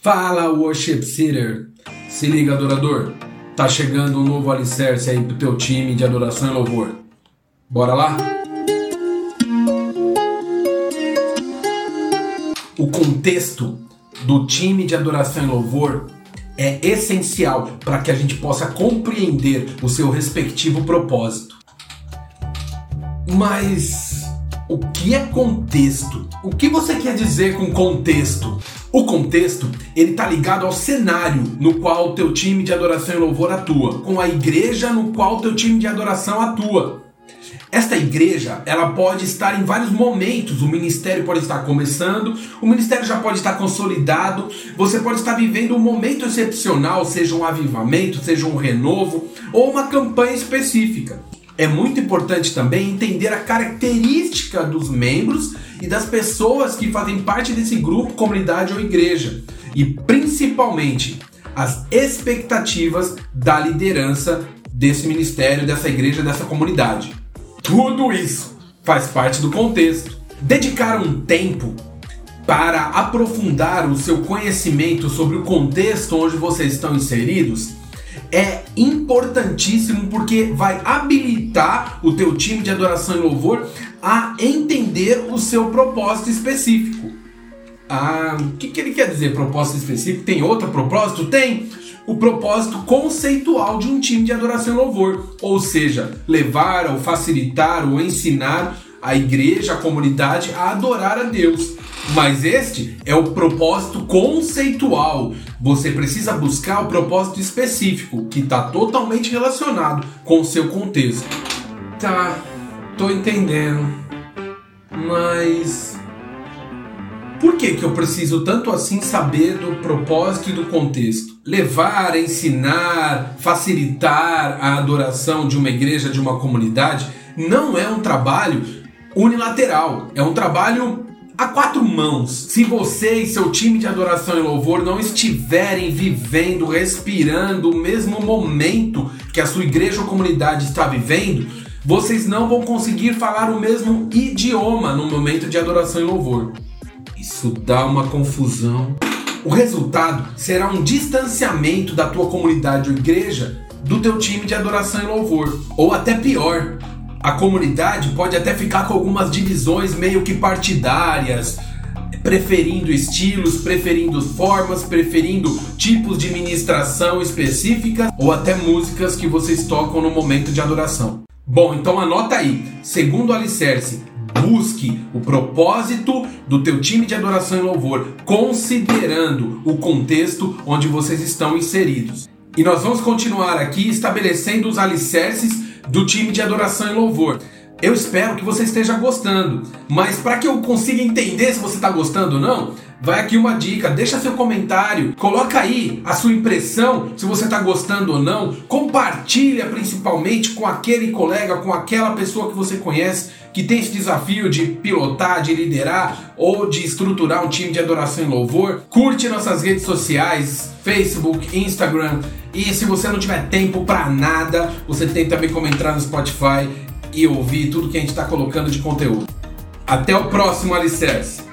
Fala, Worship Sitter! Se liga, adorador! Tá chegando um novo alicerce aí pro teu time de adoração e louvor. Bora lá? O contexto do time de adoração e louvor é essencial para que a gente possa compreender o seu respectivo propósito. Mas o que é contexto? O que você quer dizer com contexto? O contexto, ele tá ligado ao cenário no qual o teu time de adoração e louvor atua, com a igreja no qual o teu time de adoração atua. Esta igreja, ela pode estar em vários momentos. O ministério pode estar começando, o ministério já pode estar consolidado, você pode estar vivendo um momento excepcional, seja um avivamento, seja um renovo ou uma campanha específica. É muito importante também entender a característica dos membros e das pessoas que fazem parte desse grupo, comunidade ou igreja, e principalmente as expectativas da liderança desse ministério, dessa igreja, dessa comunidade. Tudo isso faz parte do contexto. Dedicar um tempo para aprofundar o seu conhecimento sobre o contexto onde vocês estão inseridos é importantíssimo porque vai habilitar o teu time de adoração e louvor a entender o seu propósito específico. Ah, o que, que ele quer dizer propósito específico? Tem outro propósito? Tem! O propósito conceitual de um time de adoração e louvor, ou seja, levar ou facilitar ou ensinar a igreja, a comunidade a adorar a Deus. Mas este é o propósito conceitual. Você precisa buscar o propósito específico, que está totalmente relacionado com o seu contexto. Tá, tô entendendo. Mas. Por que, que eu preciso tanto assim saber do propósito e do contexto? Levar, ensinar, facilitar a adoração de uma igreja, de uma comunidade, não é um trabalho unilateral, é um trabalho a quatro mãos. Se você e seu time de adoração e louvor não estiverem vivendo, respirando o mesmo momento que a sua igreja ou comunidade está vivendo, vocês não vão conseguir falar o mesmo idioma no momento de adoração e louvor. Isso dá uma confusão. O resultado será um distanciamento da tua comunidade ou igreja do teu time de adoração e louvor, ou até pior, a comunidade pode até ficar com algumas divisões meio que partidárias, preferindo estilos, preferindo formas, preferindo tipos de ministração específicas ou até músicas que vocês tocam no momento de adoração. Bom, então anota aí. Segundo o alicerce, busque o propósito do teu time de adoração e louvor, considerando o contexto onde vocês estão inseridos. E nós vamos continuar aqui estabelecendo os alicerces do time de adoração e louvor. Eu espero que você esteja gostando, mas para que eu consiga entender se você está gostando ou não, vai aqui uma dica, deixa seu comentário, coloca aí a sua impressão, se você está gostando ou não, compartilha principalmente com aquele colega, com aquela pessoa que você conhece que tem esse desafio de pilotar, de liderar ou de estruturar um time de adoração e louvor. Curte nossas redes sociais, Facebook, Instagram, e se você não tiver tempo para nada, você tem também como entrar no Spotify e ouvir tudo que a gente está colocando de conteúdo. Até o próximo Alicerce!